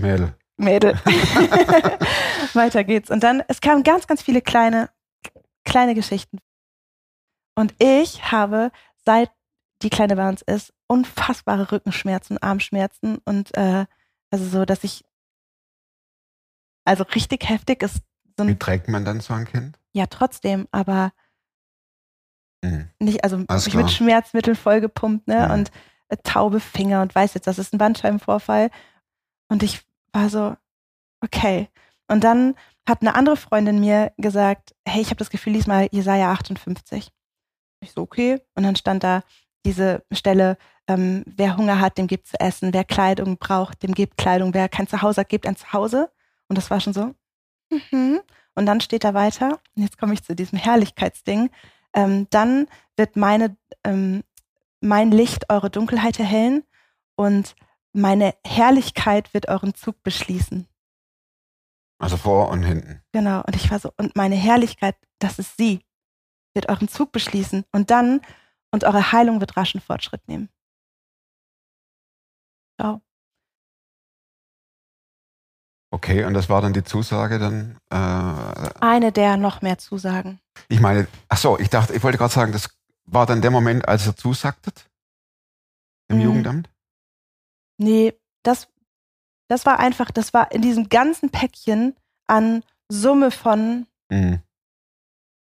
Mädel.
Mädel. Weiter geht's. Und dann, es kamen ganz, ganz viele kleine, kleine Geschichten. Und ich habe, seit die Kleine bei uns ist, unfassbare Rückenschmerzen, Armschmerzen und äh, also so, dass ich also richtig heftig ist so
Wie trägt man dann so ein Kind?
ja trotzdem, aber
Mhm.
nicht, also
Alles
mich
klar.
mit Schmerzmitteln vollgepumpt, ne?
Mhm.
Und äh, taube Finger und weiß jetzt, das ist ein Bandscheibenvorfall. Und ich war so, okay. Und dann hat eine andere Freundin mir gesagt, hey, ich habe das Gefühl, lies mal Jesaja 58. Ich so, okay. Und dann stand da diese Stelle, ähm, wer Hunger hat, dem gibt zu essen. Wer Kleidung braucht, dem gibt Kleidung. Wer kein Zuhause hat, gibt ein Zuhause. Und das war schon so, mhm. Und dann steht da weiter, und jetzt komme ich zu diesem Herrlichkeitsding, ähm, dann wird meine, ähm, mein Licht eure Dunkelheit erhellen und meine Herrlichkeit wird euren Zug beschließen.
Also vor und hinten.
Genau. Und ich war so, und meine Herrlichkeit, das ist sie, wird euren Zug beschließen und dann, und eure Heilung wird raschen Fortschritt nehmen. Ciao.
Okay, und das war dann die Zusage dann. Äh,
Eine der noch mehr Zusagen.
ich meine, ach so, ich dachte, ich wollte gerade sagen, das war dann der Moment, als ihr zusagtet im
Mhm.
Jugendamt.
Nee, das, das war einfach, das war in diesem ganzen Päckchen an Summe von
Mhm.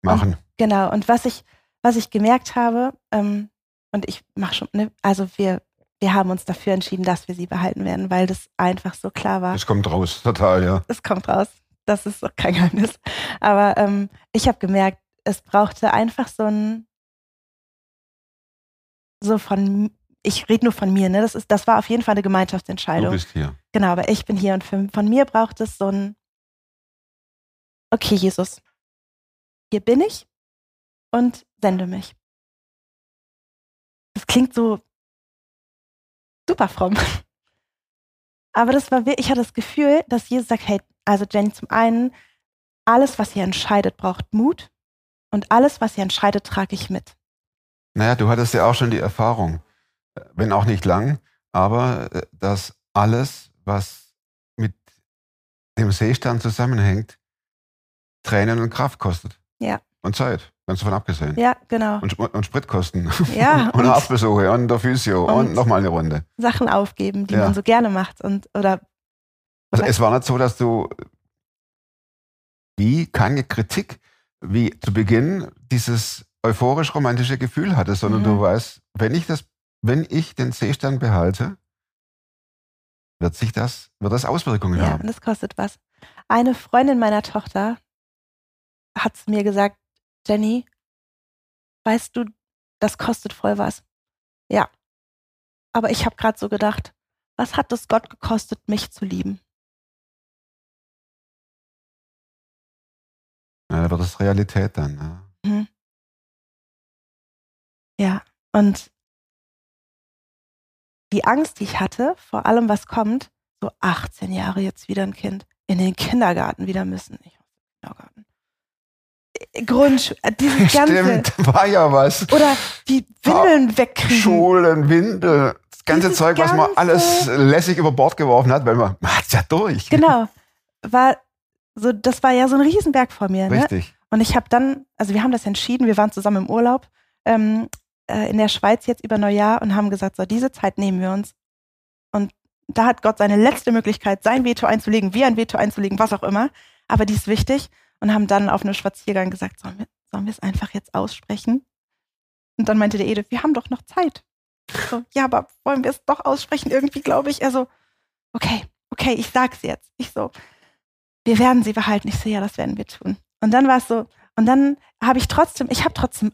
Machen.
Genau, und was ich, was ich gemerkt habe, ähm, und ich mache schon, ne, also wir, wir haben uns dafür entschieden, dass wir sie behalten werden, weil das einfach so klar war.
Das kommt raus, total, ja.
Es kommt raus. Das ist auch kein Geheimnis. Aber ähm, ich habe gemerkt, es brauchte einfach so ein, so von, ich rede nur von mir, ne? Das ist, das war auf jeden Fall eine
Du
Gemeinschaftsentscheidung.
bist hier.
Genau, aber ich bin hier und für, von mir braucht es so ein, okay, Jesus, hier bin ich und sende mich. Das klingt so super fromm. Aber das war wirklich, ich hatte das Gefühl, dass Jesus sagt, hey, also Jenny, zum einen, alles, was ihr entscheidet, braucht Mut und alles, was ihr entscheidet, trage ich mit.
Naja, du hattest ja auch schon die Erfahrung, wenn auch nicht lang, aber äh, dass alles, was mit dem Seestand zusammenhängt, Tränen und Kraft kostet.
Ja.
Und Zeit, ganz davon abgesehen.
Ja, genau.
Und, und Spritkosten.
Ja,
und
und-
Arztbesuche und der Physio und,
und-
nochmal eine Runde.
Sachen aufgeben, die
Ja.
man so gerne macht und oder
Also es war nicht so, dass du wie keine Kritik, wie zu Beginn dieses euphorisch-romantische Gefühl hattest, sondern
Mhm.
du weißt, wenn ich das, wenn ich den Seestand behalte, wird sich das, wird das Auswirkungen
Ja,
haben.
und das kostet was. Eine Freundin meiner Tochter hat zu mir gesagt, Jenny, weißt du, das kostet voll was. Ja. Aber ich habe gerade so gedacht, was hat es Gott gekostet, mich zu lieben?
Ja, da wird das Realität dann. Ja.
Mhm. Ja, und die Angst, die ich hatte, vor allem was kommt, so 18 Jahre jetzt wieder ein Kind, in den Kindergarten wieder müssen. Ich Kindergarten. Äh, Grundsch äh, dieses ganze.
Stimmt, war ja was.
Oder die Windeln wegkriegen.
Schulen, Windel, das ganze
Dieses
Zeug, was man alles lässig über Bord geworfen hat, weil man, man hat's ja durch.
Genau. War so, das war ja so ein Riesenberg vor mir. Ne?
Richtig.
Und ich habe dann, also wir haben das entschieden, wir waren zusammen im Urlaub ähm, äh, in der Schweiz jetzt über Neujahr und haben gesagt, so diese Zeit nehmen wir uns. Und da hat Gott seine letzte Möglichkeit, sein Veto einzulegen, wie ein Veto einzulegen, was auch immer. Aber die ist wichtig. Und haben dann auf einem Spaziergang gesagt, sollen wir, sollen wir es einfach jetzt aussprechen? Und dann meinte der Edith, wir haben doch noch Zeit. So, ja, aber wollen wir es doch aussprechen? Irgendwie glaube ich, also, okay, okay, ich sag's jetzt. Ich so, wir werden sie behalten. Ich so, ja, das werden wir tun. Und dann war es so, und dann habe ich trotzdem, ich habe trotzdem,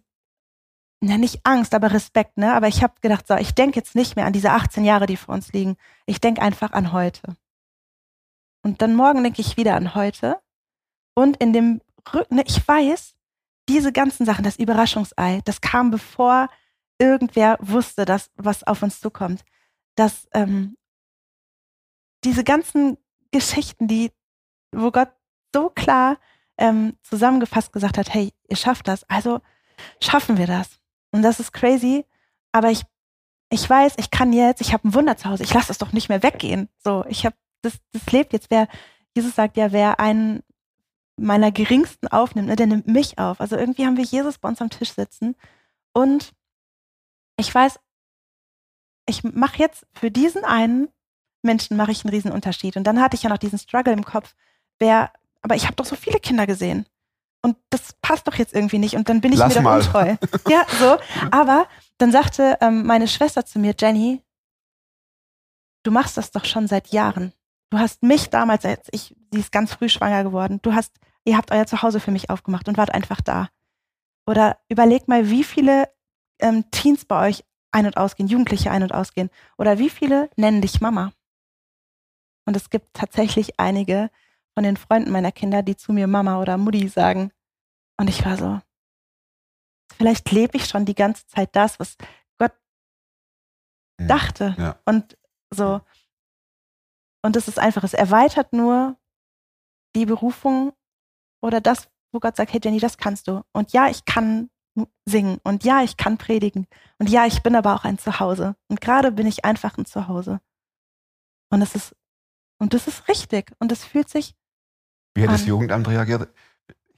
na nicht Angst, aber Respekt, ne? Aber ich habe gedacht, so, ich denke jetzt nicht mehr an diese 18 Jahre, die vor uns liegen. Ich denke einfach an heute. Und dann morgen denke ich wieder an heute. Und in dem Rücken, ne, ich weiß, diese ganzen Sachen, das Überraschungsei, das kam bevor irgendwer wusste, dass was auf uns zukommt. Dass ähm, diese ganzen Geschichten, die, wo Gott so klar ähm, zusammengefasst gesagt hat, hey, ihr schafft das, also schaffen wir das. Und das ist crazy, aber ich, ich weiß, ich kann jetzt, ich habe ein Wunder zu Hause, ich lasse es doch nicht mehr weggehen. So, ich habe, das, das lebt jetzt. Wer, Jesus sagt ja, wer einen meiner geringsten aufnimmt, ne, der nimmt mich auf. Also irgendwie haben wir Jesus bei uns am Tisch sitzen und ich weiß, ich mache jetzt für diesen einen Menschen mache ich einen riesen Unterschied. Und dann hatte ich ja noch diesen Struggle im Kopf, wer, aber ich habe doch so viele Kinder gesehen. Und das passt doch jetzt irgendwie nicht. Und dann bin ich
Lass
wieder
mal.
untreu. ja, so. Aber dann sagte ähm, meine Schwester zu mir, Jenny, du machst das doch schon seit Jahren. Du hast mich damals, als ich, sie ist ganz früh schwanger geworden, du hast, ihr habt euer Zuhause für mich aufgemacht und wart einfach da. Oder überleg mal, wie viele ähm, Teens bei euch ein- und ausgehen, Jugendliche ein- und ausgehen. Oder wie viele nennen dich Mama? Und es gibt tatsächlich einige von den Freunden meiner Kinder, die zu mir Mama oder Mutti sagen. Und ich war so, vielleicht lebe ich schon die ganze Zeit das, was Gott
Hm.
dachte.
Ja.
Und so. Und es ist einfach, es erweitert nur die Berufung oder das, wo Gott sagt, hey Jenny, das kannst du. Und ja, ich kann singen. Und ja, ich kann predigen. Und ja, ich bin aber auch ein Zuhause. Und gerade bin ich einfach ein Zuhause. Und es ist, und das ist richtig. Und es fühlt sich,
Wie hat das. Jugendamt reagiert?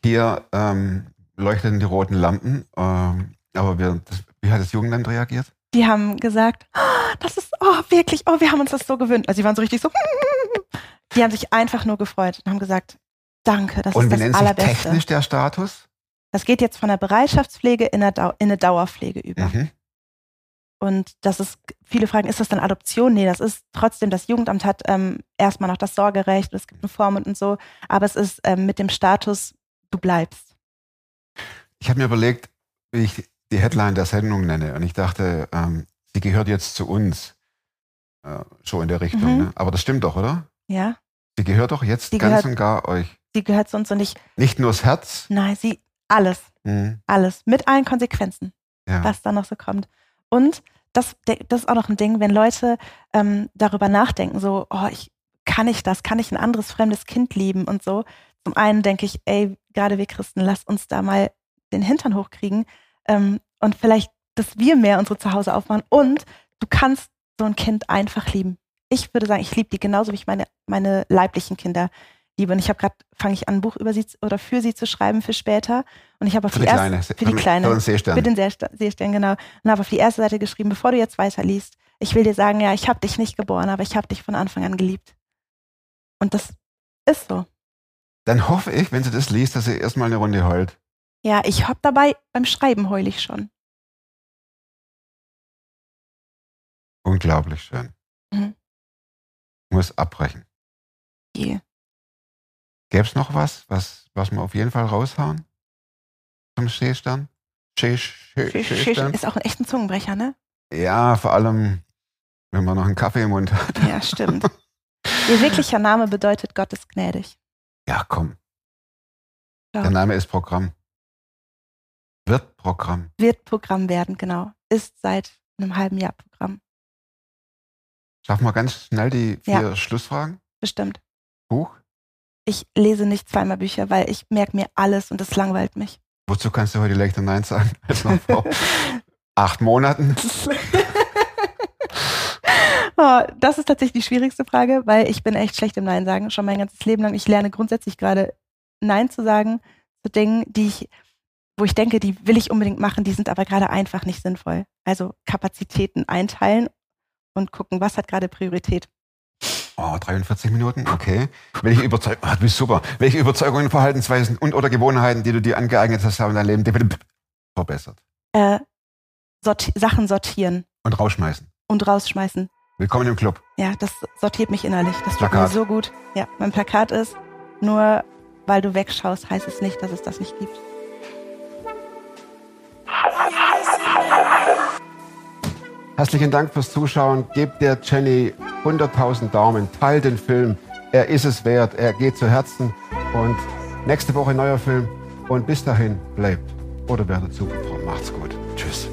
Hier ähm, leuchteten die roten Lampen, ähm, aber wir, das, wie hat das Jugendamt reagiert?
die haben gesagt, "Ah, das ist, oh, wirklich, oh, wir haben uns das so gewöhnt. Also sie waren so richtig so, die haben sich einfach nur gefreut und haben gesagt, Danke, das
Und
ist
wie
das
nennt sich
Allerbeste.
technisch der Status?
Das geht jetzt von der Bereitschaftspflege in Dau in eine Dauerpflege über.
Mhm.
Und das ist, viele fragen, ist das dann Adoption? Nee, das ist trotzdem, das Jugendamt hat ähm, erstmal noch das Sorgerecht, es gibt eine Vormund und so, aber es ist ähm, mit dem Status, du bleibst.
Ich habe mir überlegt, wie ich die Headline der Sendung nenne. Und ich dachte, ähm, sie gehört jetzt zu uns. Äh, so in der Richtung.
Mhm.
Ne? Aber das stimmt doch, oder?
Ja,
Sie gehört doch jetzt
Sie
ganz
gehört-
und gar euch.
sie gehört zu uns und ich,
Nicht nur das Herz.
nein, sie, alles,
Mhm.
alles, mit allen Konsequenzen.
Ja.
was da noch so kommt. Und das, das ist auch noch ein Ding, wenn Leute ähm, darüber nachdenken, so, oh, ich, kann ich das? Kann ich ein anderes fremdes Kind lieben und so? Zum einen denke ich, ey, gerade wir Christen, lass uns da mal den Hintern hochkriegen ähm, und vielleicht, dass wir mehr unsere Zuhause aufmachen und du kannst so ein Kind einfach lieben. Ich würde sagen, ich liebe die genauso, wie ich meine, meine leiblichen Kinder liebe. Und ich habe gerade, fange ich an, ein Buch über sie oder für sie zu schreiben für später. Und ich habe auf
Für
die
die
erste,
Kleine.
für die Kleine.
Für den Seestern.
Für den Seestern, genau. Und habe auf die erste Seite geschrieben, bevor du jetzt weiterliest, ich will dir sagen, ja, ich habe dich nicht geboren, aber ich habe dich von Anfang an geliebt. Und das ist so.
Dann hoffe ich, wenn sie das liest, dass sie erstmal eine Runde heult.
Ja, ich hab dabei, beim Schreiben heul ich schon.
Unglaublich schön.
Mhm.
Muss abbrechen.
Je.
Gäbe es noch was, was, was wir auf jeden Fall raushauen? Zum
schisch
Seestern?
ist auch ein echter Zungenbrecher, ne?
Ja, vor allem, wenn man noch einen Kaffee im Mund hat.
Ja, stimmt. Ihr wirklicher Name bedeutet Gott ist gnädig.
Ja, komm.
Ja.
Der Name ist Programm. Wird Programm.
Wird Programm werden, genau. Ist seit einem halben Jahr Programm.
Schaffen wir ganz schnell die vier
Ja.
Schlussfragen?
Bestimmt.
Buch?
Ich lese nicht zweimal Bücher, weil ich merke mir alles und es langweilt mich.
Wozu kannst du heute leichter Nein sagen als noch vor acht Monaten?
Oh, das ist tatsächlich die schwierigste Frage, weil ich bin echt schlecht im Nein sagen, schon mein ganzes Leben lang. Ich lerne grundsätzlich gerade Nein zu sagen zu Dingen, die ich, wo ich denke, die will ich unbedingt machen, die sind aber gerade einfach nicht sinnvoll. Also Kapazitäten einteilen und gucken, was hat gerade Priorität.
Oh, 43 Minuten, okay. Welche Überzeugungen, ah, du bist super. Welche Überzeugungen, Verhaltensweisen und oder Gewohnheiten, die du dir angeeignet hast, haben dein Leben verbessert?
Äh, sorti Sachen sortieren
Und rausschmeißen.
und rausschmeißen.
Willkommen im Club.
Ja, das sortiert mich innerlich. Das tut
Plakat.
mir so gut. Ja, mein Plakat ist, nur weil du wegschaust, heißt es nicht, dass es das nicht gibt.
Herzlichen Dank fürs Zuschauen. Gebt der Jenny 100.000 Daumen. Teilt den Film. Er ist es wert. Er geht zu Herzen. Und nächste Woche neuer Film. Und bis dahin bleibt oder werdet super. Macht's gut. Tschüss.